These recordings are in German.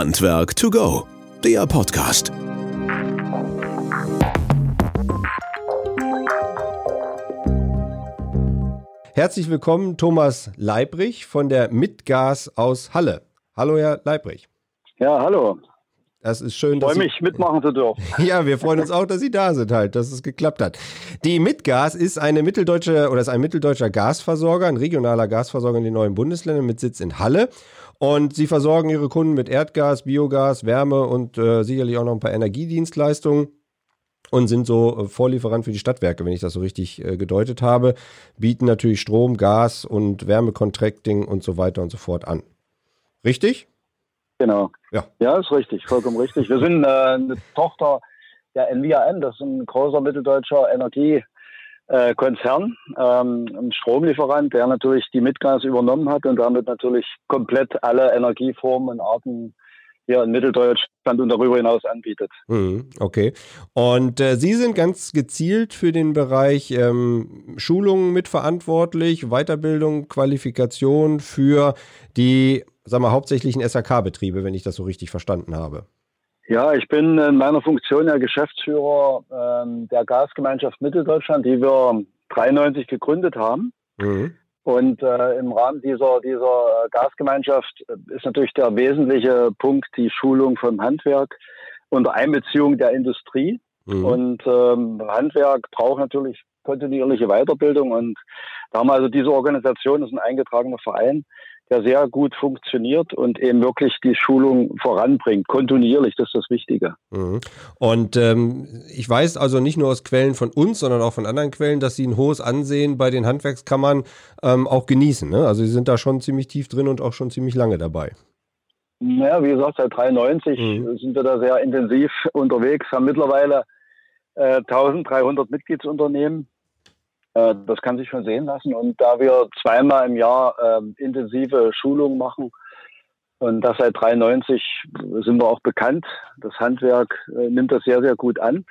Handwerk to go, der Podcast. Herzlich willkommen, Thomas Leibrich von der Mitgas aus Halle. Hallo, Herr Leibrich. Ja, hallo. Das ist schön. Ich freue mich, mitmachen zu dürfen. Ja, wir freuen uns auch, dass Sie da sind halt, dass es geklappt hat. Die Mitgas ist eine mitteldeutsche oder ist ein mitteldeutscher Gasversorger, ein regionaler Gasversorger in den neuen Bundesländern mit Sitz in Halle. Und sie versorgen ihre Kunden mit Erdgas, Biogas, Wärme und äh, sicherlich auch noch ein paar Energiedienstleistungen und sind so äh, Vorlieferant für die Stadtwerke, wenn ich das so richtig äh, gedeutet habe, bieten natürlich Strom, Gas und Wärmecontracting und so weiter und so fort an. Richtig? Genau. Ja, ja ist richtig, vollkommen richtig. Wir sind äh, eine Tochter der NVAN, das ist ein großer mitteldeutscher Energiekonzern, ähm, ein Stromlieferant, der natürlich die Mitgas übernommen hat und damit natürlich komplett alle Energieformen und Arten hier in Mitteldeutschland und darüber hinaus anbietet. Mhm, okay. Und äh, Sie sind ganz gezielt für den Bereich ähm, Schulungen mitverantwortlich, Weiterbildung, Qualifikation für die sagen wir, hauptsächlichen SAK-Betriebe, wenn ich das so richtig verstanden habe. Ja, ich bin in meiner Funktion ja Geschäftsführer ähm, der Gasgemeinschaft Mitteldeutschland, die wir 93 gegründet haben. Mhm. Und äh, im Rahmen dieser, dieser Gasgemeinschaft ist natürlich der wesentliche Punkt die Schulung vom Handwerk unter Einbeziehung der Industrie. Mhm. Und ähm, Handwerk braucht natürlich kontinuierliche Weiterbildung. Und da haben also diese Organisation, das ist ein eingetragener Verein, der sehr gut funktioniert und eben wirklich die Schulung voranbringt, kontinuierlich, das ist das Wichtige. Mhm. Und ähm, ich weiß also nicht nur aus Quellen von uns, sondern auch von anderen Quellen, dass Sie ein hohes Ansehen bei den Handwerkskammern ähm, auch genießen. Ne? Also Sie sind da schon ziemlich tief drin und auch schon ziemlich lange dabei. Naja, wie gesagt, seit 93 mhm. sind wir da sehr intensiv unterwegs, haben mittlerweile äh, 1300 Mitgliedsunternehmen äh, das kann sich schon sehen lassen. Und da wir zweimal im Jahr äh, intensive Schulungen machen, und das seit 93 sind wir auch bekannt. Das Handwerk äh, nimmt das sehr, sehr gut an.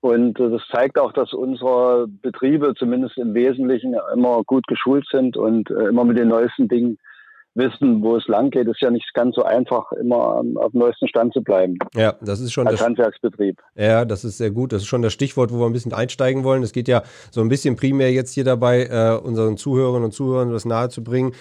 Und äh, das zeigt auch, dass unsere Betriebe zumindest im Wesentlichen immer gut geschult sind und äh, immer mit den neuesten Dingen wissen, wo es lang geht. Ist ja nicht ganz so einfach, immer auf dem neuesten Stand zu bleiben. Ja, das ist schon als das Handwerksbetrieb. Ja, das ist sehr gut. Das ist schon das Stichwort, wo wir ein bisschen einsteigen wollen. Es geht ja so ein bisschen primär jetzt hier dabei, äh, unseren Zuhörerinnen und Zuhörern das nahezubringen,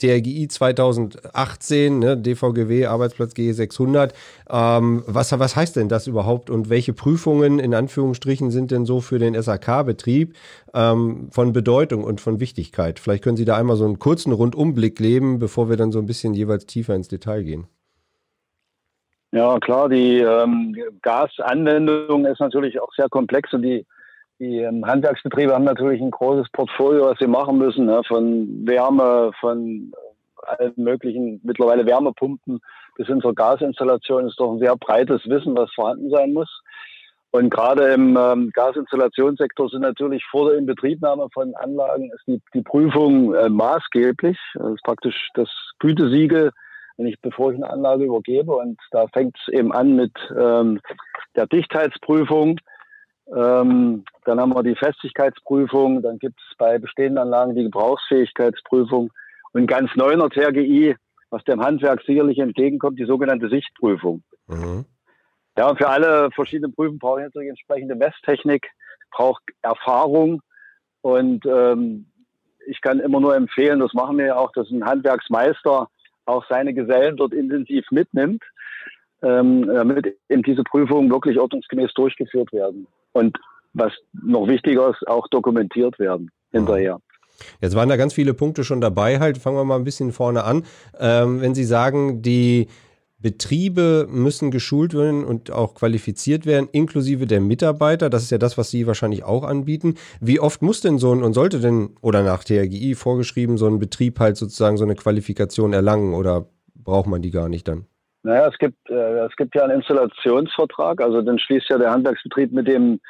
TRGI 2018, ne, DVGW, Arbeitsplatz G600. Ähm, was, was heißt denn das überhaupt und welche Prüfungen in Anführungsstrichen sind denn so für den SAK-Betrieb ähm, von Bedeutung und von Wichtigkeit? Vielleicht können Sie da einmal so einen kurzen Rundumblick geben, bevor wir dann so ein bisschen jeweils tiefer ins Detail gehen. Ja, klar, die ähm, Gasanwendung ist natürlich auch sehr komplex und die die ähm, Handwerksbetriebe haben natürlich ein großes Portfolio, was sie machen müssen, ne? von Wärme, von äh, allen möglichen, mittlerweile Wärmepumpen bis hin zur Gasinstallation ist doch ein sehr breites Wissen, was vorhanden sein muss. Und gerade im ähm, Gasinstallationssektor sind natürlich vor der Inbetriebnahme von Anlagen ist die, die Prüfung äh, maßgeblich. Das ist praktisch das Gütesiegel, wenn ich, bevor ich eine Anlage übergebe. Und da fängt es eben an mit ähm, der Dichtheitsprüfung ähm, dann haben wir die Festigkeitsprüfung, dann gibt es bei bestehenden Anlagen die Gebrauchsfähigkeitsprüfung und ganz neu in der TRGI, was dem Handwerk sicherlich entgegenkommt, die sogenannte Sichtprüfung. Mhm. Ja, und für alle verschiedenen Prüfungen brauche ich natürlich entsprechende Messtechnik, brauche Erfahrung und ähm, ich kann immer nur empfehlen, das machen wir ja auch, dass ein Handwerksmeister auch seine Gesellen dort intensiv mitnimmt, ähm, damit eben diese Prüfungen wirklich ordnungsgemäß durchgeführt werden und was noch wichtiger ist, auch dokumentiert werden hinterher. Jetzt waren da ganz viele Punkte schon dabei. Halt, fangen wir mal ein bisschen vorne an. Ähm, wenn Sie sagen, die Betriebe müssen geschult werden und auch qualifiziert werden, inklusive der Mitarbeiter. Das ist ja das, was Sie wahrscheinlich auch anbieten. Wie oft muss denn so ein und sollte denn oder nach TRGI vorgeschrieben so ein Betrieb halt sozusagen so eine Qualifikation erlangen oder braucht man die gar nicht dann? Naja, es gibt, äh, es gibt ja einen Installationsvertrag, also den schließt ja der Handwerksbetrieb mit dem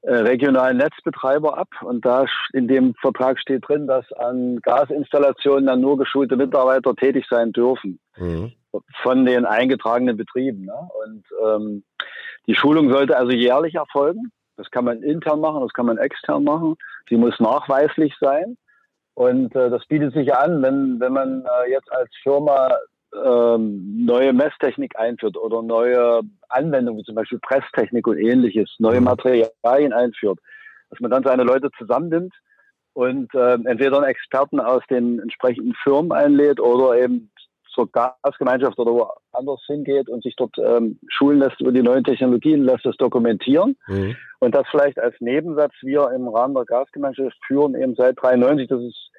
äh, regionalen Netzbetreiber ab. Und da in dem Vertrag steht drin, dass an Gasinstallationen dann nur geschulte Mitarbeiter tätig sein dürfen mhm. von den eingetragenen Betrieben. Ne? Und ähm, die Schulung sollte also jährlich erfolgen. Das kann man intern machen, das kann man extern machen. Sie muss nachweislich sein. Und äh, das bietet sich an, wenn, wenn man äh, jetzt als Firma ähm, neue Messtechnik einführt oder neue Anwendungen, wie zum Beispiel Presstechnik und ähnliches, neue mhm. Materialien einführt, dass man dann seine Leute zusammennimmt und äh, entweder einen Experten aus den entsprechenden Firmen einlädt oder eben zur Gasgemeinschaft oder woanders hingeht und sich dort ähm, schulen lässt über die neuen Technologien, lässt es dokumentieren. Mhm. Und das vielleicht als Nebensatz wir im Rahmen der Gasgemeinschaft führen eben seit 93. Das ist,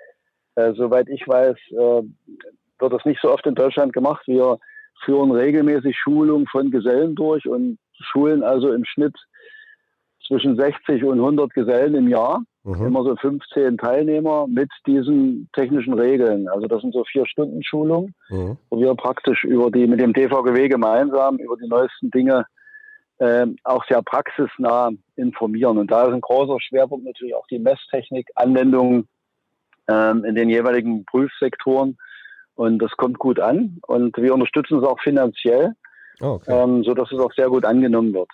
äh, soweit ich weiß, äh, wird das nicht so oft in Deutschland gemacht. Wir führen regelmäßig Schulungen von Gesellen durch und schulen also im Schnitt zwischen 60 und 100 Gesellen im Jahr. Mhm. Immer so 15 Teilnehmer mit diesen technischen Regeln. Also das sind so vier Stunden Schulungen, mhm. wo wir praktisch über die, mit dem DVGW gemeinsam über die neuesten Dinge äh, auch sehr praxisnah informieren. Und da ist ein großer Schwerpunkt natürlich auch die Messtechnik, Anwendungen äh, in den jeweiligen Prüfsektoren. Und das kommt gut an. Und wir unterstützen es auch finanziell, oh, okay. ähm, sodass es auch sehr gut angenommen wird.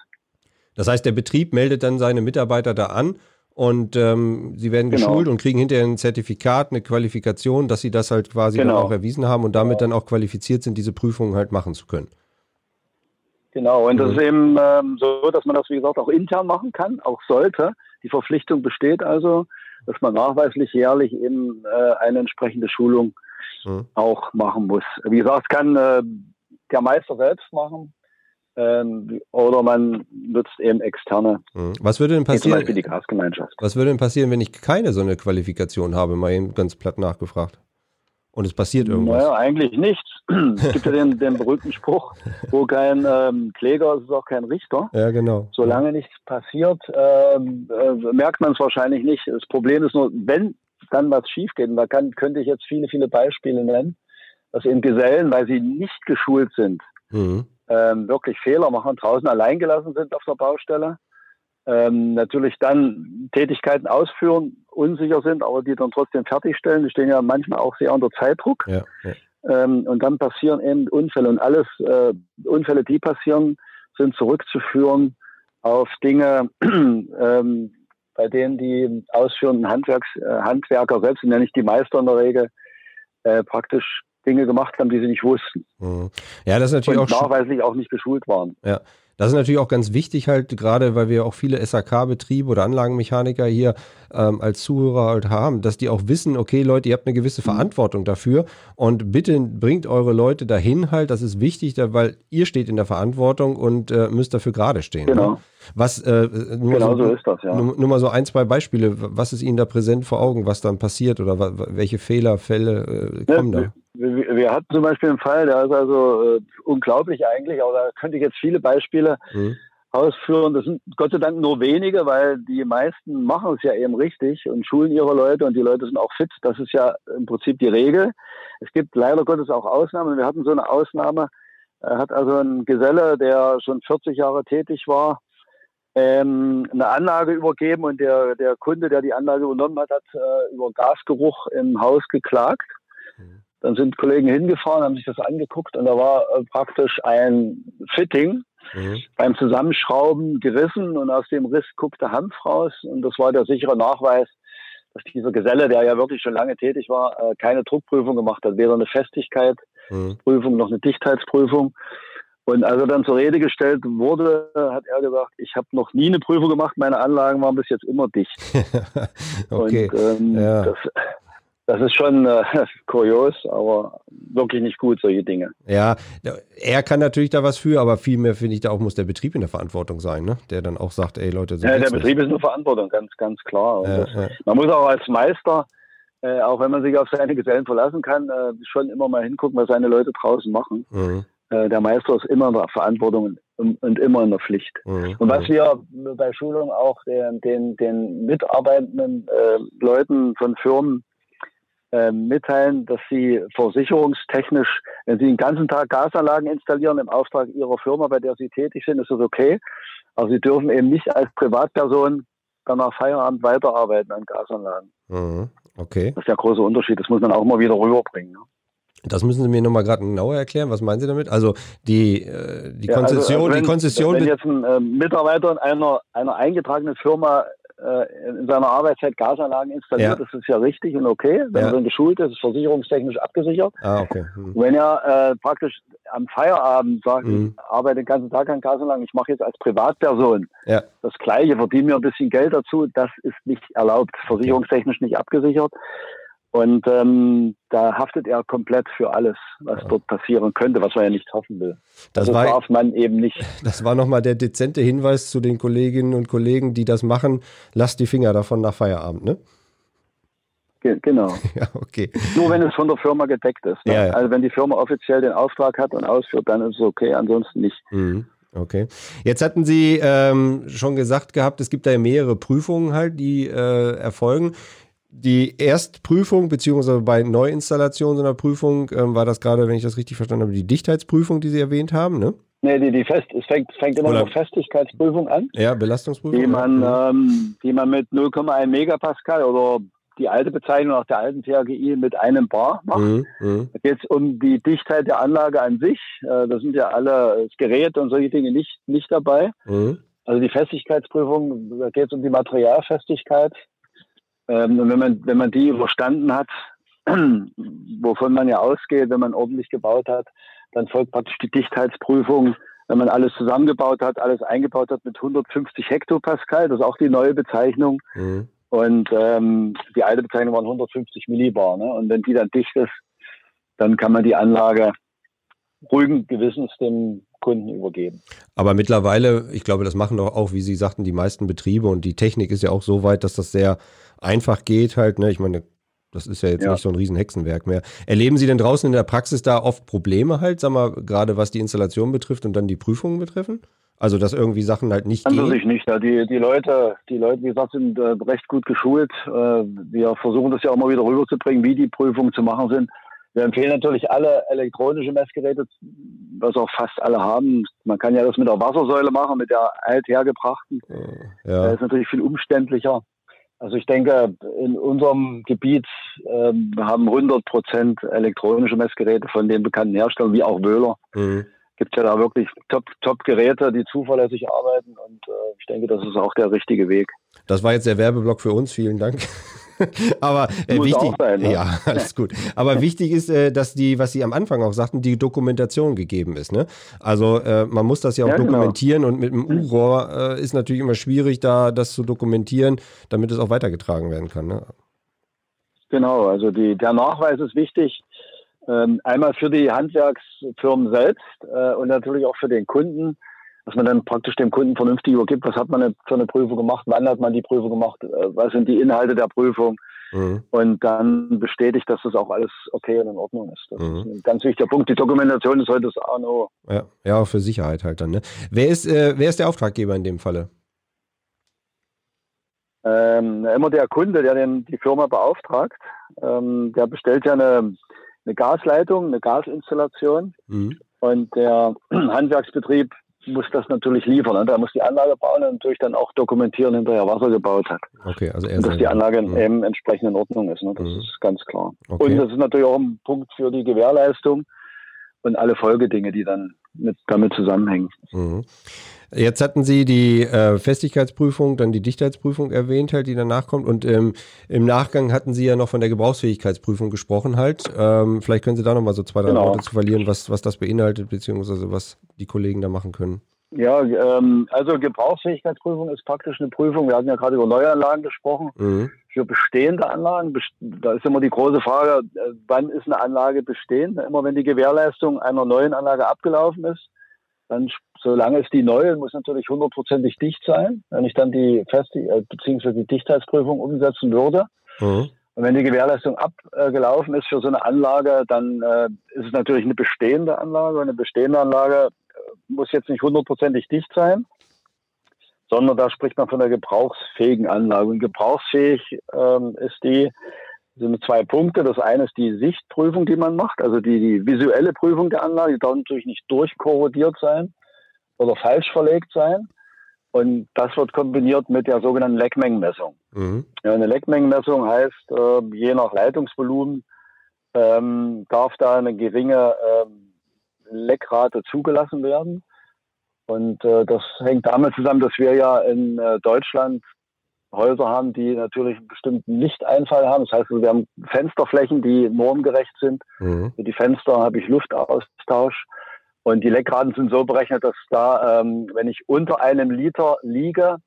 Das heißt, der Betrieb meldet dann seine Mitarbeiter da an und ähm, sie werden genau. geschult und kriegen hinterher ein Zertifikat, eine Qualifikation, dass sie das halt quasi genau. dann auch erwiesen haben und damit dann auch qualifiziert sind, diese Prüfungen halt machen zu können. Genau, und mhm. das ist eben ähm, so, dass man das, wie gesagt, auch intern machen kann, auch sollte. Die Verpflichtung besteht also, dass man nachweislich jährlich eben äh, eine entsprechende Schulung mhm. auch machen muss. Wie gesagt, kann äh, der Meister selbst machen ähm, oder man nutzt eben externe. Mhm. Was würde denn passieren? Zum Beispiel die Gasgemeinschaft. Was würde denn passieren, wenn ich keine so eine Qualifikation habe? Mal eben ganz platt nachgefragt. Und es passiert irgendwas? Naja, eigentlich nichts. es gibt ja den, den berühmten Spruch, wo kein ähm, Kläger ist, ist auch kein Richter. Ja, genau. Solange nichts passiert, ähm, äh, merkt man es wahrscheinlich nicht. Das Problem ist nur, wenn dann was schief geht, und da kann, könnte ich jetzt viele, viele Beispiele nennen, dass eben Gesellen, weil sie nicht geschult sind, mhm ähm, wirklich Fehler machen, draußen allein gelassen sind auf der Baustelle, ähm, natürlich dann Tätigkeiten ausführen, unsicher sind, aber die dann trotzdem fertigstellen. Die stehen ja manchmal auch sehr unter Zeitdruck. Ja, ja. Ähm, und dann passieren eben Unfälle. Und alles, äh, Unfälle, die passieren, sind zurückzuführen auf Dinge, ähm, bei denen die ausführenden Handwerks, äh, Handwerker selbst, ja nicht die Meister in der Regel, äh, praktisch Dinge gemacht haben, die sie nicht wussten. Mhm. Ja, das ist natürlich und auch nachweislich auch nicht geschult waren. Ja, das ist natürlich auch ganz wichtig, halt gerade, weil wir auch viele SAK-Betriebe oder Anlagenmechaniker hier ähm, als Zuhörer halt haben, dass die auch wissen, okay, Leute, ihr habt eine gewisse mhm. Verantwortung dafür und bitte bringt eure Leute dahin halt, das ist wichtig, weil ihr steht in der Verantwortung und äh, müsst dafür gerade stehen. Ne? Genau. Ne? Was, äh, nur genau so, so, ist das, ja. Nur, nur, mal so ein, zwei Beispiele, was ist Ihnen da präsent vor Augen, was dann passiert oder welche Fehlerfälle äh, kommen ja, da? Wir, wir, hatten zum Beispiel einen Fall, der ist also äh, unglaublich eigentlich, aber da könnte ich jetzt viele Beispiele mhm. ausführen. Das sind Gott sei Dank nur wenige, weil die meisten machen es ja eben richtig und schulen ihre Leute und die Leute sind auch fit. Das ist ja im Prinzip die Regel. Es gibt leider Gottes auch Ausnahmen. Wir hatten so eine Ausnahme. Er hat also ein Geselle, der schon 40 Jahre tätig war, ähm, eine Anlage übergeben und der, der Kunde, der die Anlage übernommen hat, hat äh, über Gasgeruch im Haus geklagt. Mhm. Dann sind Kollegen hingefahren, haben sich das angeguckt und da war äh, praktisch ein Fitting mhm. beim Zusammenschrauben gerissen und aus dem Riss guckte Hanf raus und das war der sichere Nachweis, dass dieser Geselle, der ja wirklich schon lange tätig war, äh, keine Druckprüfung gemacht hat, weder eine Festigkeitsprüfung mhm. noch eine Dichtheitsprüfung. Und als er dann zur Rede gestellt wurde, hat er gesagt, ich habe noch nie eine Prüfung gemacht, meine Anlagen waren bis jetzt immer dicht. okay. Und ähm, ja. das, das ist schon äh, kurios, aber wirklich nicht gut, solche Dinge. Ja, er kann natürlich da was für, aber vielmehr finde ich, da auch muss der Betrieb in der Verantwortung sein, ne? der dann auch sagt, ey Leute, so Ja, der Betrieb nicht. ist eine Verantwortung, ganz, ganz klar. Ja, das, ja. Man muss auch als Meister, äh, auch wenn man sich auf seine Gesellen verlassen kann, äh, schon immer mal hingucken, was seine Leute draußen machen. Mhm. Äh, der Meister ist immer in der Verantwortung und, immer in der Pflicht. Mhm. Und was wir bei Schulungen auch den, den, den mitarbeitenden äh, Leuten von Firmen äh, mitteilen, dass sie versicherungstechnisch, wenn sie den ganzen Tag Gasanlagen installieren im Auftrag ihrer Firma, bei der sie tätig sind, ist das okay. Aber sie dürfen eben nicht als Privatperson dann nach Feierabend weiterarbeiten an Gasanlagen. Mhm. Okay. Das ist der große Unterschied. Das muss man auch mal wieder rüberbringen. Das müssen Sie mir nochmal gerade genauer erklären. Was meinen Sie damit? Also die, äh, die ja, Konzession, also, also wenn, die Konzession. Wenn jetzt ein äh, Mitarbeiter einer, einer eingetragenen Firma äh, in seiner Arbeitszeit Gasanlagen installiert. Ja. Das ist ja richtig und okay. Wenn ja. er dann geschult ist, ist versicherungstechnisch abgesichert. Ah, okay. Hm. Wenn er äh, praktisch am Feierabend sagt, hm. ich arbeite den ganzen Tag an Gasanlagen, ich mache jetzt als Privatperson ja. das Gleiche, verdiene mir ein bisschen Geld dazu, das ist nicht erlaubt, versicherungstechnisch nicht abgesichert. Und ähm, da haftet er komplett für alles, was ja. dort passieren könnte, was man ja nicht hoffen will. Das also war, darf man eben nicht. Das war nochmal der dezente Hinweis zu den Kolleginnen und Kollegen, die das machen. Lasst die Finger davon nach Feierabend, ne? Ge genau. Ja, okay. Nur wenn es von der Firma gedeckt ist. Ne? Ja, ja. Also wenn die Firma offiziell den Auftrag hat und ausführt, dann ist es okay, ansonsten nicht. Mhm. Okay. Jetzt hatten Sie ähm, schon gesagt gehabt, es gibt da mehrere Prüfungen halt, die äh, erfolgen die Erstprüfung, beziehungsweise bei Neuinstallation so einer Prüfung, ähm, war das gerade, wenn ich das richtig verstanden habe, die Dichtheitsprüfung, die Sie erwähnt haben, ne? Nee, die, die Fest, es fängt, fängt immer Oder, noch Festigkeitsprüfung an. Ja, Belastungsprüfung. Die man, ja. ähm, die man mit 0,1 Megapascal oder die alte Bezeichnung nach der alten THGI mit einem Bar macht. Mhm, mh. Da geht es um die Dichtheit der Anlage an sich. Äh, da sind ja alle das Gerät und solche Dinge nicht, nicht dabei. Mhm. Also die Festigkeitsprüfung, da geht es um die Materialfestigkeit ähm, und wenn man, wenn man die überstanden hat, wovon man ja ausgeht, wenn man ordentlich gebaut hat, dann folgt praktisch die Dichtheitsprüfung, wenn man alles zusammengebaut hat, alles eingebaut hat mit 150 Hektopascal, das ist auch die neue Bezeichnung. Mhm. Und ähm, die alte Bezeichnung waren 150 Millibar. Ne? Und wenn die dann dicht ist, dann kann man die Anlage ruhigen Gewissens dem Kunden übergeben. Aber mittlerweile, ich glaube, das machen doch auch, wie Sie sagten, die meisten Betriebe und die Technik ist ja auch so weit, dass das sehr einfach geht halt. Ne? Ich meine, das ist ja jetzt ja. nicht so ein riesen Hexenwerk mehr. Erleben Sie denn draußen in der Praxis da oft Probleme halt, sag mal, gerade was die Installation betrifft und dann die Prüfungen betreffen? Also, dass irgendwie Sachen halt nicht An gehen? sich nicht. Ja. Die, die, Leute, die Leute, wie gesagt, sind äh, recht gut geschult. Äh, wir versuchen das ja auch mal wieder rüberzubringen, wie die Prüfungen zu machen sind. Wir empfehlen natürlich alle elektronische Messgeräte, was auch fast alle haben. Man kann ja das mit der Wassersäule machen, mit der althergebrachten. Ja. Das ist natürlich viel umständlicher. Also ich denke, in unserem Gebiet ähm, haben 100 Prozent elektronische Messgeräte von den bekannten Herstellern, wie auch Wöhler. Mhm. Gibt ja da wirklich Top-Geräte, Top die zuverlässig arbeiten und äh, ich denke, das ist auch der richtige Weg. Das war jetzt der Werbeblock für uns, vielen Dank. Aber äh, wichtig, sein, ne? ja, alles gut. Aber wichtig ist, äh, dass die, was Sie am Anfang auch sagten, die Dokumentation gegeben ist. Ne? Also äh, man muss das ja auch ja, genau. dokumentieren genau. und mit dem U-Rohr äh, ist natürlich immer schwierig, da das zu dokumentieren, damit es auch weitergetragen werden kann. Ne? Genau, also die, der Nachweis ist wichtig. Ähm, einmal für die Handwerksfirmen selbst äh, und natürlich auch für den Kunden dass man dann praktisch dem Kunden vernünftig übergibt, was hat man für eine Prüfung gemacht, wann hat man die Prüfung gemacht, äh, was sind die Inhalte der Prüfung mhm. und dann bestätigt, dass das auch alles okay und in Ordnung ist. Das mhm. ist ein ganz wichtiger Punkt. Die Dokumentation ist heute das A und O. Ja, ja für Sicherheit halt dann. Ne? Wer, ist, äh, wer ist der Auftraggeber in dem Falle? Ähm, immer der Kunde, der den, die Firma beauftragt, ähm, der bestellt ja eine, eine Gasleitung, eine Gasinstallation. Mhm. Und der Handwerksbetrieb muss das natürlich liefern. Und er muss die Anlage bauen und natürlich dann auch dokumentieren, hinterher was er gebaut hat. Okay, also und dass die Anlage mhm. eben entsprechend in Ordnung ist. Ne? Das mhm. ist ganz klar. Okay. Und das ist natürlich auch ein Punkt für die Gewährleistung und alle Folgedinge, die dann mit, damit zusammenhängen. Mhm. Jetzt hatten Sie die äh, Festigkeitsprüfung, dann die Dichtheitsprüfung erwähnt, halt, die danach kommt. Und ähm, im Nachgang hatten Sie ja noch von der Gebrauchsfähigkeitsprüfung gesprochen, halt. Ähm, vielleicht können Sie da noch mal so zwei, drei genau. Worte zu verlieren, was, was das beinhaltet, beziehungsweise was die Kollegen da machen können. Ja, ähm, also Gebrauchsfähigkeitsprüfung ist praktisch eine Prüfung. Wir hatten ja gerade über Neuanlagen gesprochen. Mhm. Für bestehende Anlagen, da ist immer die große Frage, äh, wann ist eine Anlage bestehend? Immer wenn die Gewährleistung einer neuen Anlage abgelaufen ist, dann solange es die neue muss natürlich hundertprozentig dicht sein, wenn ich dann die Fest äh, bzw. die Dichtheitsprüfung umsetzen würde. Mhm. Und wenn die Gewährleistung abgelaufen ist für so eine Anlage, dann äh, ist es natürlich eine bestehende Anlage. Und eine bestehende Anlage äh, muss jetzt nicht hundertprozentig dicht sein, sondern da spricht man von einer gebrauchsfähigen Anlage. Und gebrauchsfähig ähm, ist die, sind zwei Punkte. Das eine ist die Sichtprüfung, die man macht, also die, die visuelle Prüfung der Anlage. Die darf natürlich nicht durchkorrodiert sein oder falsch verlegt sein. Und das wird kombiniert mit der sogenannten Leckmengenmessung. Mhm. Ja, eine Leckmengenmessung heißt, äh, je nach Leitungsvolumen ähm, darf da eine geringe ähm, Leckrate zugelassen werden. Und äh, das hängt damit zusammen, dass wir ja in äh, Deutschland Häuser haben, die natürlich einen bestimmten Lichteinfall haben. Das heißt, wir haben Fensterflächen, die normgerecht sind. Mhm. Für die Fenster habe ich Luftaustausch. Und die Leckraten sind so berechnet, dass da, ähm, wenn ich unter einem Liter liege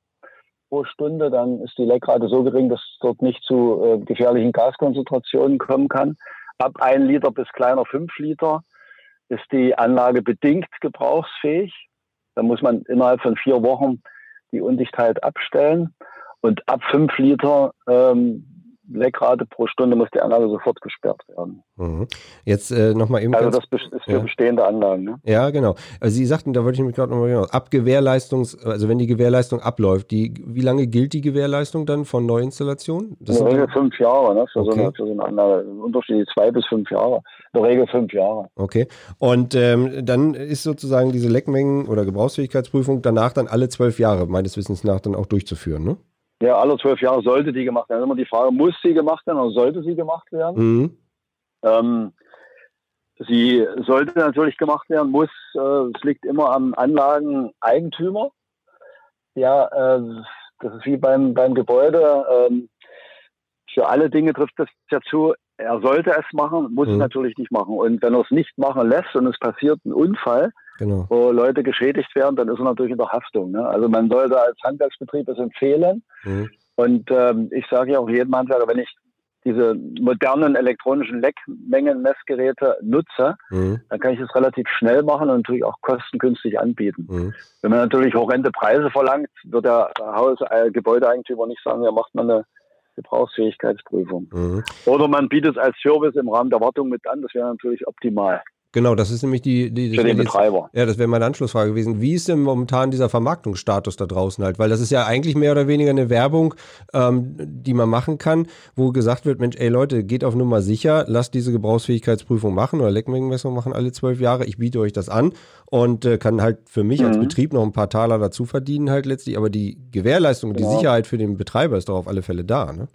pro Stunde, dann ist die Leckrate so gering, dass es dort nicht zu äh, gefährlichen Gaskonzentrationen kommen kann. Ab ein Liter bis kleiner fünf Liter ist die Anlage bedingt gebrauchsfähig. Da muss man innerhalb von vier Wochen die Undichtheit abstellen. Und ab fünf Liter ähm, Leckrate pro Stunde muss die Anlage sofort gesperrt werden. Mhm. Jetzt äh, nochmal eben. Also das ist für ja. bestehende Anlagen. Ne? Ja, genau. Also Sie sagten, da wollte ich mich gerade nochmal genau. Ab Gewährleistungs, also wenn die Gewährleistung abläuft, die, wie lange gilt die Gewährleistung dann von Neuinstallationen? Das in der Regel fünf Jahre, ne? Für, okay. so eine, für so eine Anlage. Unterschiedlich zwei bis fünf Jahre. In der Regel fünf Jahre. Okay. Und ähm, dann ist sozusagen diese Leckmengen- oder Gebrauchsfähigkeitsprüfung danach dann alle zwölf Jahre, meines Wissens nach, dann auch durchzuführen, ne? Ja, alle zwölf Jahre sollte die gemacht werden. Immer die Frage, muss sie gemacht werden oder sollte sie gemacht werden? Mhm. Ähm, sie sollte natürlich gemacht werden, muss. Äh, es liegt immer am Anlageneigentümer. Ja, äh, das ist wie beim, beim Gebäude. Ähm, für alle Dinge trifft das ja zu. Er sollte es machen, muss mhm. es natürlich nicht machen. Und wenn er es nicht machen lässt und es passiert ein Unfall, genau. wo Leute geschädigt werden, dann ist er natürlich in der Haftung. Ne? Also man sollte als Handwerksbetrieb es empfehlen. Mhm. Und ähm, ich sage ja auch jedem Handwerker, wenn ich diese modernen elektronischen Leckmengenmessgeräte nutze, mhm. dann kann ich das relativ schnell machen und natürlich auch kostengünstig anbieten. Mhm. Wenn man natürlich horrende Preise verlangt, wird der Haus Gebäudeeigentümer nicht sagen, ja, macht man eine Gebrauchsfähigkeitsprüfung. Mhm. Oder man bietet es als Service im Rahmen der Wartung mit an, das wäre natürlich optimal. Genau, das ist nämlich die, die Für den Betreiber. Jetzt, ja, das wäre meine Anschlussfrage gewesen. Wie ist denn momentan dieser Vermarktungsstatus da draußen halt? Weil das ist ja eigentlich mehr oder weniger eine Werbung, ähm, die man machen kann, wo gesagt wird, Mensch, ey Leute, geht auf Nummer sicher, lasst diese Gebrauchsfähigkeitsprüfung machen oder Leckmengenmessung machen alle zwölf Jahre. Ich biete euch das an und äh, kann halt für mich mhm. als Betrieb noch ein paar Taler dazu verdienen halt letztlich. Aber die Gewährleistung, genau. die Sicherheit für den Betreiber ist doch auf alle Fälle da, ne?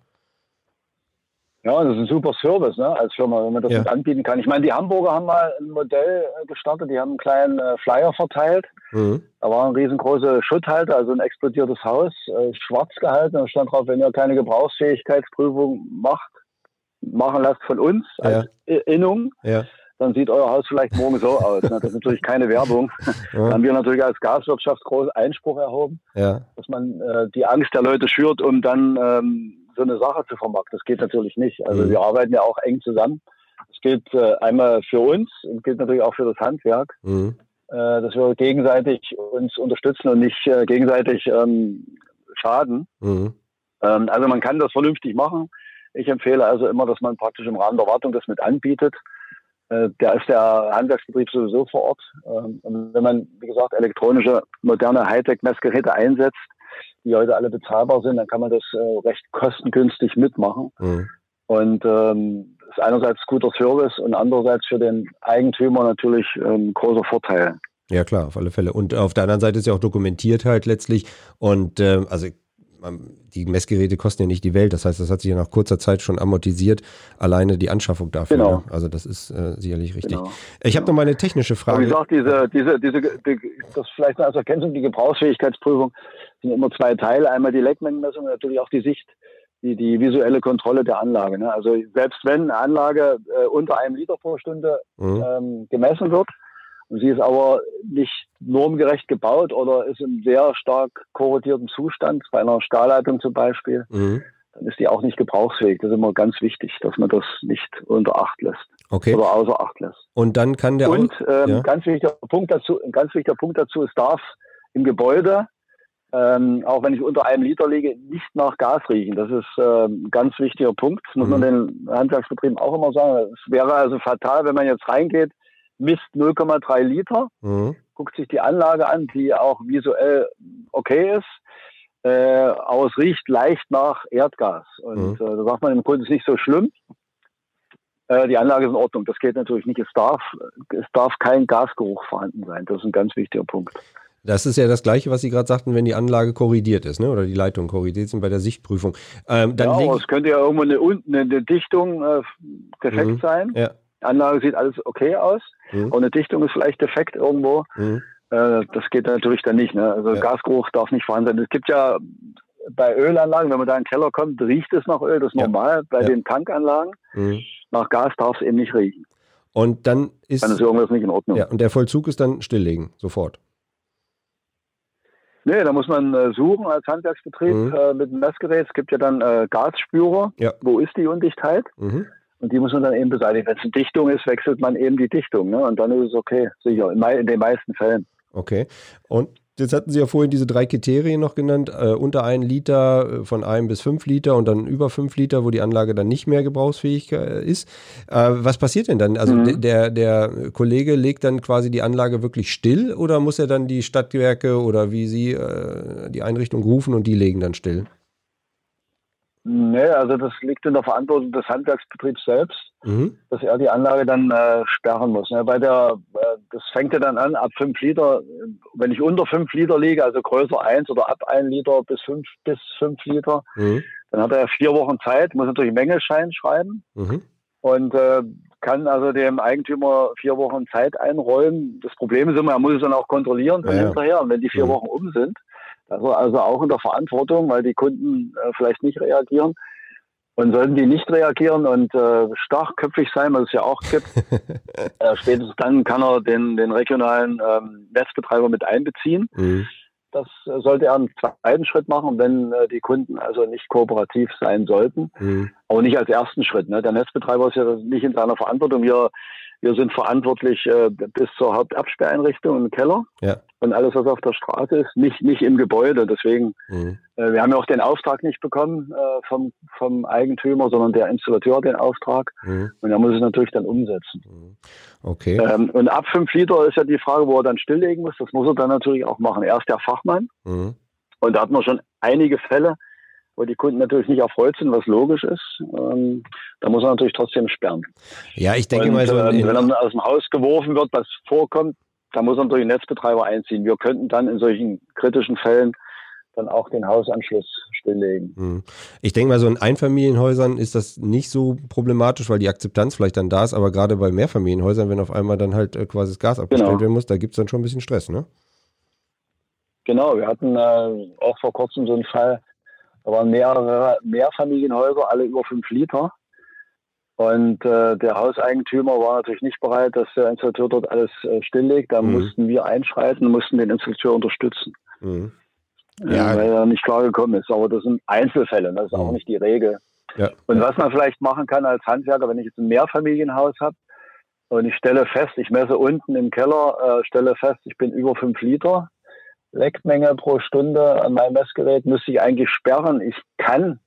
Ja, das ist ein super Service ne, als Firma, wenn man das ja. anbieten kann. Ich meine, die Hamburger haben mal ein Modell äh, gestartet, die haben einen kleinen äh, Flyer verteilt. Mhm. Da war ein riesengroßer Schutthalter, also ein explodiertes Haus, äh, schwarz gehalten. Da stand drauf, wenn ihr keine Gebrauchsfähigkeitsprüfung macht, machen lasst von uns als ja. Innung, ja. dann sieht euer Haus vielleicht morgen so aus. Ne? Das ist natürlich keine Werbung. Ja. Da haben wir natürlich als Gaswirtschaft großen Einspruch erhoben, dass man äh, die Angst der Leute schürt, um dann ähm, so eine Sache zu vermarkten. Das geht natürlich nicht. Also mhm. wir arbeiten ja auch eng zusammen. Es gilt äh, einmal für uns und gilt natürlich auch für das Handwerk, mhm. äh, dass wir gegenseitig uns unterstützen und nicht äh, gegenseitig ähm, schaden. Mhm. Ähm, also man kann das vernünftig machen. Ich empfehle also immer, dass man praktisch im Rahmen der Wartung das mit anbietet. Äh, da ist der Handwerksbetrieb sowieso vor Ort. Ähm, wenn man, wie gesagt, elektronische, moderne Hightech-Messgeräte einsetzt, die heute alle bezahlbar sind, dann kann man das äh, recht kostengünstig mitmachen. Mhm. Und ähm, ist einerseits guter Service und andererseits für den Eigentümer natürlich ähm, großer Vorteil. Ja klar, auf alle Fälle. Und auf der anderen Seite ist ja auch dokumentiert halt letztlich. Und äh, also die Messgeräte kosten ja nicht die Welt. Das heißt, das hat sich ja nach kurzer Zeit schon amortisiert. Alleine die Anschaffung dafür. Genau. Ne? Also das ist äh, sicherlich richtig. Genau. Ich habe genau. noch mal eine technische Frage. Wie gesagt, diese, diese, diese, die, das vielleicht als Ergänzung, die Gebrauchsfähigkeitsprüfung sind immer zwei Teile. Einmal die Leckmengenmessung und natürlich auch die Sicht, die, die visuelle Kontrolle der Anlage. Ne? Also selbst wenn eine Anlage äh, unter einem Liter pro Stunde mhm. ähm, gemessen wird, und sie ist aber nicht normgerecht gebaut oder ist im sehr stark korrodierten Zustand, bei einer Stahlleitung zum Beispiel, mhm. dann ist die auch nicht gebrauchsfähig. Das ist immer ganz wichtig, dass man das nicht unter Acht lässt. Okay. Oder außer Acht lässt. Und dann kann der Und ähm, ja. ganz wichtiger Punkt dazu, ein ganz wichtiger Punkt dazu, es darf im Gebäude ähm, auch wenn ich unter einem Liter liege, nicht nach Gas riechen. Das ist ähm, ein ganz wichtiger Punkt. Das muss mhm. man den Handwerksbetrieben auch immer sagen. Es wäre also fatal, wenn man jetzt reingeht misst 0,3 Liter, mhm. guckt sich die Anlage an, die auch visuell okay ist. Äh, aber es riecht leicht nach Erdgas. Und mhm. äh, da sagt man im Grunde, es ist nicht so schlimm. Äh, die Anlage ist in Ordnung. Das geht natürlich nicht. Es darf, es darf kein Gasgeruch vorhanden sein. Das ist ein ganz wichtiger Punkt. Das ist ja das Gleiche, was Sie gerade sagten, wenn die Anlage korrigiert ist, ne? oder die Leitung korrigiert sind bei der Sichtprüfung. Ähm, ja, aber es könnte ja irgendwo eine, eine Dichtung äh, defekt mhm. sein. Ja. Anlage sieht alles okay aus. Mhm. Und eine Dichtung ist vielleicht defekt irgendwo. Mhm. Äh, das geht natürlich dann nicht. Ne? Also ja. Gasgeruch darf nicht vorhanden sein. Es gibt ja bei Ölanlagen, wenn man da in den Keller kommt, riecht es nach Öl, das ist Ja. normal. Bei Ja. den Tankanlagen, Mhm. nach Gas darf es eben nicht riechen. Und dann ist, Dann ist irgendwas nicht in Ordnung. ja, und der Vollzug ist dann stilllegen, sofort. Nee, da muss man äh, suchen als Handwerksbetrieb Mhm. äh, mit dem Messgerät. Es gibt ja dann äh, Gasspürer. Ja. Wo ist die Undichtheit? Mhm. Und die muss man dann eben beseitigen. Wenn es eine Dichtung ist, wechselt man eben die Dichtung. Ne? Und dann ist es okay, sicher, in, den meisten Fällen. Okay. Und jetzt hatten Sie ja vorhin diese drei Kriterien noch genannt, äh, unter einen Liter, äh, von einem bis fünf Liter und dann über fünf Liter, wo die Anlage dann nicht mehr gebrauchsfähig äh, ist. Äh, was passiert denn dann? Also Mhm. de- der, der Kollege legt dann quasi die Anlage wirklich still oder muss er dann die Stadtwerke oder wie Sie äh, die Einrichtung rufen und die legen dann still? Nee, also das liegt in der Verantwortung des Handwerksbetriebs selbst, Mhm. dass er die Anlage dann äh, sperren muss. Ne? Bei der, äh, das fängt ja dann an ab fünf Liter. Wenn ich unter fünf Liter liege, also größer eins oder ab ein Liter bis fünf bis fünf Liter, Mhm. dann hat er vier Wochen Zeit, muss natürlich Mängelschein schreiben. Mhm. und äh, kann also dem Eigentümer vier Wochen Zeit einräumen. Das Problem ist immer, er muss es dann auch kontrollieren von Ja, ja. hinterher. Und wenn die vier Mhm. Wochen um sind, also, also auch in der Verantwortung, weil die Kunden äh, vielleicht nicht reagieren. Und sollten die nicht reagieren und äh, starkköpfig sein, was es ja auch gibt, äh, spätestens dann kann er den, den regionalen ähm, Netzbetreiber mit einbeziehen. Mhm. Das äh, sollte er im zweiten Schritt machen, wenn äh, die Kunden also nicht kooperativ sein sollten Mhm. aber nicht als ersten Schritt. Ne? Der Netzbetreiber ist ja nicht in seiner Verantwortung. Wir, wir sind verantwortlich äh, bis zur Hauptabsperreinrichtung im Keller Ja. und alles, was auf der Straße ist, nicht, nicht im Gebäude. Deswegen, Mhm. äh, wir haben ja auch den Auftrag nicht bekommen äh, vom, vom Eigentümer, sondern der Installateur hat den Auftrag Mhm. und er muss es natürlich dann umsetzen. Mhm. Okay. Ähm, und ab fünf Liter ist ja die Frage, wo er dann stilllegen muss. Das muss er dann natürlich auch machen. Er ist der Fachmann Mhm. und da hatten wir schon einige Fälle, wo die Kunden natürlich nicht erfreut sind, was logisch ist. Ähm, da muss er natürlich trotzdem sperren. Ja, ich denke und, mal so. in- wenn er aus dem Haus geworfen wird, was vorkommt, dann muss er natürlich einen Netzbetreiber einziehen. Wir könnten dann in solchen kritischen Fällen dann auch den Hausanschluss stilllegen. Mhm. Ich denke mal, so in Einfamilienhäusern ist das nicht so problematisch, weil die Akzeptanz vielleicht dann da ist, aber gerade bei Mehrfamilienhäusern, wenn auf einmal dann halt äh, quasi das Gas abgestellt Genau. werden muss, da gibt es dann schon ein bisschen Stress, ne? Genau, wir hatten äh, auch vor kurzem so einen Fall, da waren mehrere Mehrfamilienhäuser, alle über fünf Liter. Und äh, der Hauseigentümer war natürlich nicht bereit, dass der Installateur dort alles äh, stilllegt. Da Mhm. mussten wir einschreiten und mussten den Installateur unterstützen, Mhm. äh, Ja. weil er nicht klar gekommen ist. Aber das sind Einzelfälle, das ist auch Mhm. nicht die Regel. Ja. Und was man vielleicht machen kann als Handwerker, wenn ich jetzt ein Mehrfamilienhaus habe und ich stelle fest, ich messe unten im Keller, äh, stelle fest, ich bin über fünf Liter Leckmenge pro Stunde an meinem Messgerät, müsste ich eigentlich sperren. Ich kann,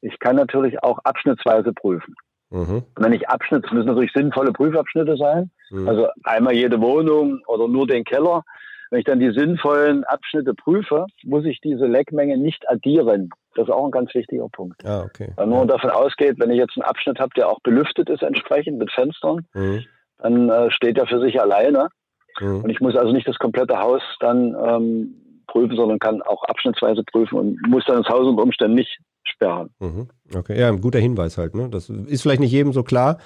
ich kann natürlich auch abschnittsweise prüfen. Mhm. Wenn ich Abschnitt, müssen natürlich sinnvolle Prüfabschnitte sein, Mhm. also einmal jede Wohnung oder nur den Keller. Wenn ich dann die sinnvollen Abschnitte prüfe, muss ich diese Leckmenge nicht addieren. Das ist auch ein ganz wichtiger Punkt. Ah, okay. Weil man davon ausgeht, wenn ich jetzt einen Abschnitt habe, der auch belüftet ist entsprechend mit Fenstern, Mhm. dann äh, steht er für sich alleine. Mhm. Und ich muss also nicht das komplette Haus dann ähm, prüfen, sondern kann auch abschnittsweise prüfen und muss dann das Haus unter Umständen nicht sperren. Mhm. Okay, ja, ein guter Hinweis halt, ne? Das ist vielleicht nicht jedem so klar.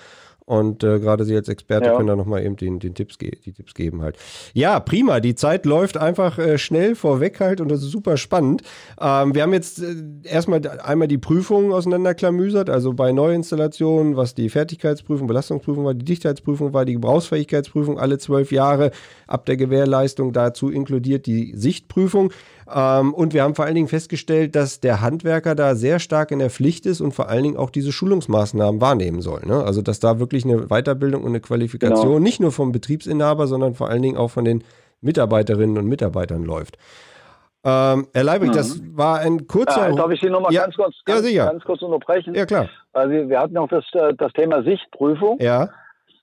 Und äh, gerade Sie als Experte Ja. können da nochmal eben den, den Tipps die Tipps geben halt. Ja, prima. Die Zeit läuft einfach äh, schnell vorweg halt und das ist super spannend. Ähm, wir haben jetzt äh, erstmal einmal die Prüfungen auseinanderklamüsert, also bei Neuinstallationen, was die Fertigkeitsprüfung, Belastungsprüfung war, die Dichtheitsprüfung war, die Gebrauchsfähigkeitsprüfung alle zwölf Jahre ab der Gewährleistung dazu inkludiert die Sichtprüfung. Ähm, und wir haben vor allen Dingen festgestellt, dass der Handwerker da sehr stark in der Pflicht ist und vor allen Dingen auch diese Schulungsmaßnahmen wahrnehmen soll. Ne? Also dass da wirklich eine Weiterbildung und eine Qualifikation Genau. nicht nur vom Betriebsinhaber, sondern vor allen Dingen auch von den Mitarbeiterinnen und Mitarbeitern läuft. Ähm, Herr Leibrig, das war ein kurzer. Äh, darf ich Sie noch mal Ja. ganz, kurz, Ja, ganz, sicher. ganz kurz unterbrechen? ja, klar. Also wir, hatten auch das, äh, das Thema Sichtprüfung. Ja.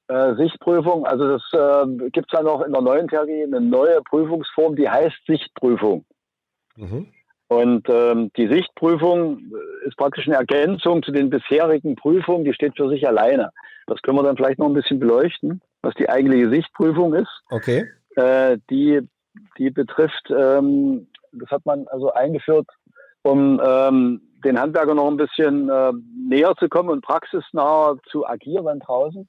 Äh, Sichtprüfung, also das äh, gibt es dann auch in der neuen Theorie eine neue Prüfungsform, die heißt Sichtprüfung. Mhm. Und ähm, die Sichtprüfung äh, ist praktisch eine Ergänzung zu den bisherigen Prüfungen, die steht für sich alleine. Das können wir dann vielleicht noch ein bisschen beleuchten, was die eigentliche Sichtprüfung ist. Okay. Äh, die, die betrifft, ähm, das hat man also eingeführt, um ähm, den Handwerker noch ein bisschen äh, näher zu kommen und praxisnah zu agieren draußen.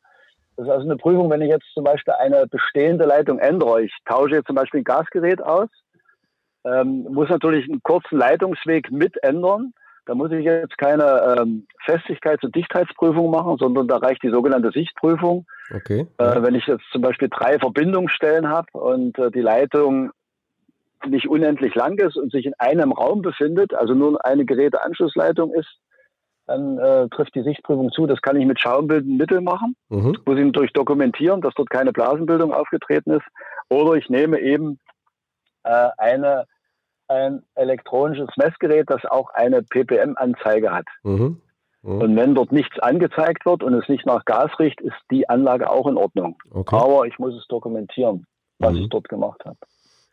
Das ist also eine Prüfung, wenn ich jetzt zum Beispiel eine bestehende Leitung ändere. Ich tausche jetzt zum Beispiel ein Gasgerät aus ähm, muss natürlich einen kurzen Leitungsweg mit ändern. Da muss ich jetzt keine ähm, Festigkeits- und Dichtheitsprüfung machen, sondern da reicht die sogenannte Sichtprüfung. Okay. Äh, wenn ich jetzt zum Beispiel drei Verbindungsstellen habe und äh, die Leitung nicht unendlich lang ist und sich in einem Raum befindet, also nur eine Geräteanschlussleitung ist, dann äh, trifft die Sichtprüfung zu. Das kann ich mit schaumbildenden Mitteln machen. Mhm. Muss ich natürlich dokumentieren, dass dort keine Blasenbildung aufgetreten ist. Oder ich nehme eben äh, eine, ein elektronisches Messgerät, das auch eine PPM-Anzeige hat. Mhm. Mhm. Und wenn dort nichts angezeigt wird und es nicht nach Gas riecht, ist die Anlage auch in Ordnung. Okay. Aber ich muss es dokumentieren, was Mhm. ich dort gemacht habe.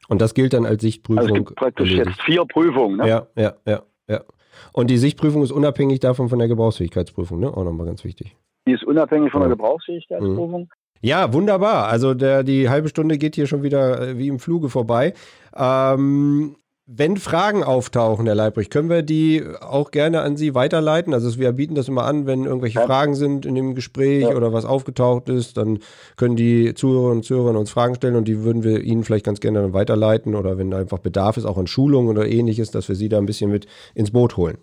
Und das gilt dann als Sichtprüfung. Also es gibt praktisch erledigt. jetzt vier Prüfungen. Ne? Ja, ja, ja, ja. Und die Sichtprüfung ist unabhängig davon von der Gebrauchsfähigkeitsprüfung, ne? Auch nochmal ganz wichtig. Die ist unabhängig von der Ja. Gebrauchsfähigkeitsprüfung. Ja, wunderbar. Also der, die halbe Stunde geht hier schon wieder äh, wie im Fluge vorbei. Ähm, wenn Fragen auftauchen, Herr Leibrecht, können wir die auch gerne an Sie weiterleiten? Also wir bieten das immer an, wenn irgendwelche Ja. Fragen sind in dem Gespräch Ja. oder was aufgetaucht ist, dann können die Zuhörerinnen und Zuhörer uns Fragen stellen und die würden wir Ihnen vielleicht ganz gerne dann weiterleiten oder wenn einfach Bedarf ist, auch an Schulungen oder ähnliches, dass wir Sie da ein bisschen mit ins Boot holen.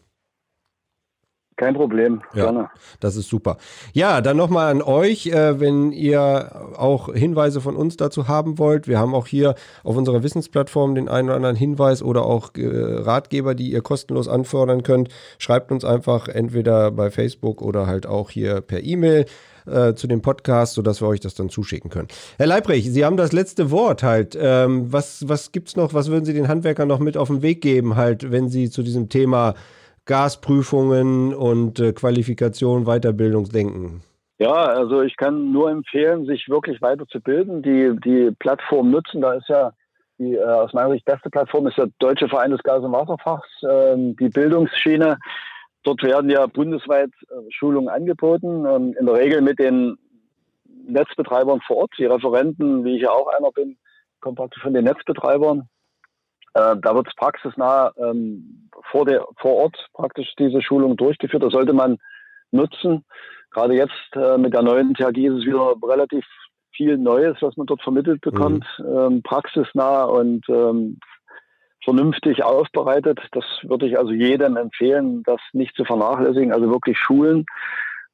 Kein Problem, Ja. gerne. Das ist super. Ja, dann nochmal an euch, äh, wenn ihr auch Hinweise von uns dazu haben wollt. Wir haben auch hier auf unserer Wissensplattform den einen oder anderen Hinweis oder auch äh, Ratgeber, die ihr kostenlos anfordern könnt. Schreibt uns einfach entweder bei Facebook oder halt auch hier per E-Mail äh, zu dem Podcast, sodass wir euch das dann zuschicken können. Herr Leibrecht, Sie haben das letzte Wort halt. Ähm, was, was gibt's noch, was würden Sie den Handwerkern noch mit auf den Weg geben, halt, wenn Sie zu diesem Thema Gasprüfungen und äh, Qualifikation, Weiterbildung denken. Ja, also ich kann nur empfehlen, sich wirklich weiterzubilden, die, die Plattform nutzen. Da ist ja die äh, aus meiner Sicht beste Plattform ist der Deutsche Verein des Gas- und Wasserfachs, ähm, die Bildungsschiene. Dort werden ja bundesweit äh, Schulungen angeboten, ähm, in der Regel mit den Netzbetreibern vor Ort. Die Referenten, wie ich ja auch einer bin, kommen praktisch von den Netzbetreibern. Äh, da wird es praxisnah ähm, vor, der, vor Ort praktisch diese Schulung durchgeführt. Das sollte man nutzen. Gerade jetzt äh, mit der neuen THG ist es wieder relativ viel Neues, was man dort vermittelt bekommt, ähm, praxisnah und ähm, vernünftig aufbereitet. Das würde ich also jedem empfehlen, das nicht zu vernachlässigen, also wirklich schulen.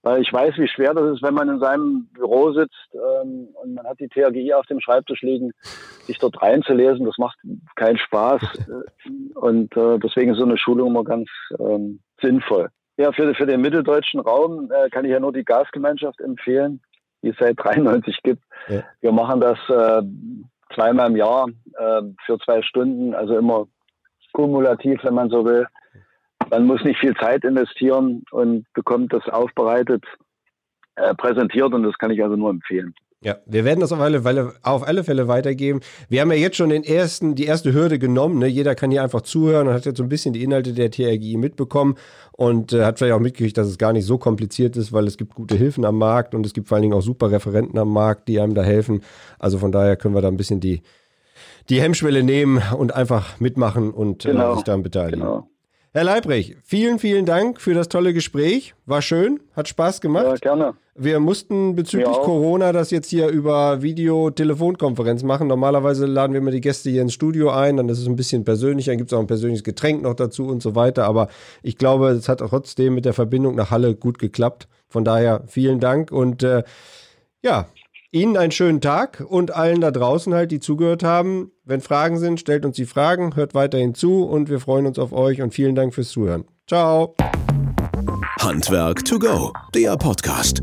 Weil ich weiß, wie schwer das ist, wenn man in seinem Büro sitzt ähm, und man hat die THGI auf dem Schreibtisch liegen, sich dort reinzulesen. Das macht keinen Spaß. Und äh, deswegen ist so eine Schulung immer ganz ähm, sinnvoll. Ja, für, für den mitteldeutschen Raum äh, kann ich ja nur die Gasgemeinschaft empfehlen, die es seit 93 gibt. Ja. Wir machen das äh, zweimal im Jahr äh, für zwei Stunden, also immer kumulativ, wenn man so will. Man muss nicht viel Zeit investieren und bekommt das aufbereitet, äh, präsentiert und das kann ich also nur empfehlen. Ja, wir werden das auf alle, Fälle, auf alle Fälle weitergeben. Wir haben ja jetzt schon den ersten, die erste Hürde genommen. Ne? Jeder kann hier einfach zuhören und hat jetzt so ein bisschen die Inhalte der TRGI mitbekommen und äh, hat vielleicht auch mitgekriegt, dass es gar nicht so kompliziert ist, weil es gibt gute Hilfen am Markt und es gibt vor allen Dingen auch super Referenten am Markt, die einem da helfen. Also von daher können wir da ein bisschen die, die Hemmschwelle nehmen und einfach mitmachen und äh, Genau, sich daran beteiligen. Genau. Herr Leibrecht, vielen, vielen Dank für das tolle Gespräch. War schön, hat Spaß gemacht. Ja, gerne. Wir mussten bezüglich. Corona das jetzt hier über Video-Telefonkonferenz machen. Normalerweise laden wir immer die Gäste hier ins Studio ein, dann ist es ein bisschen persönlicher, dann gibt es auch ein persönliches Getränk noch dazu und so weiter. Aber ich glaube, es hat trotzdem mit der Verbindung nach Halle gut geklappt. Von daher vielen Dank und äh, ja, Ihnen einen schönen Tag und allen da draußen halt, die zugehört haben. Wenn Fragen sind, stellt uns die Fragen, hört weiterhin zu und wir freuen uns auf euch und vielen Dank fürs Zuhören. Ciao. Handwerk to go, der Podcast.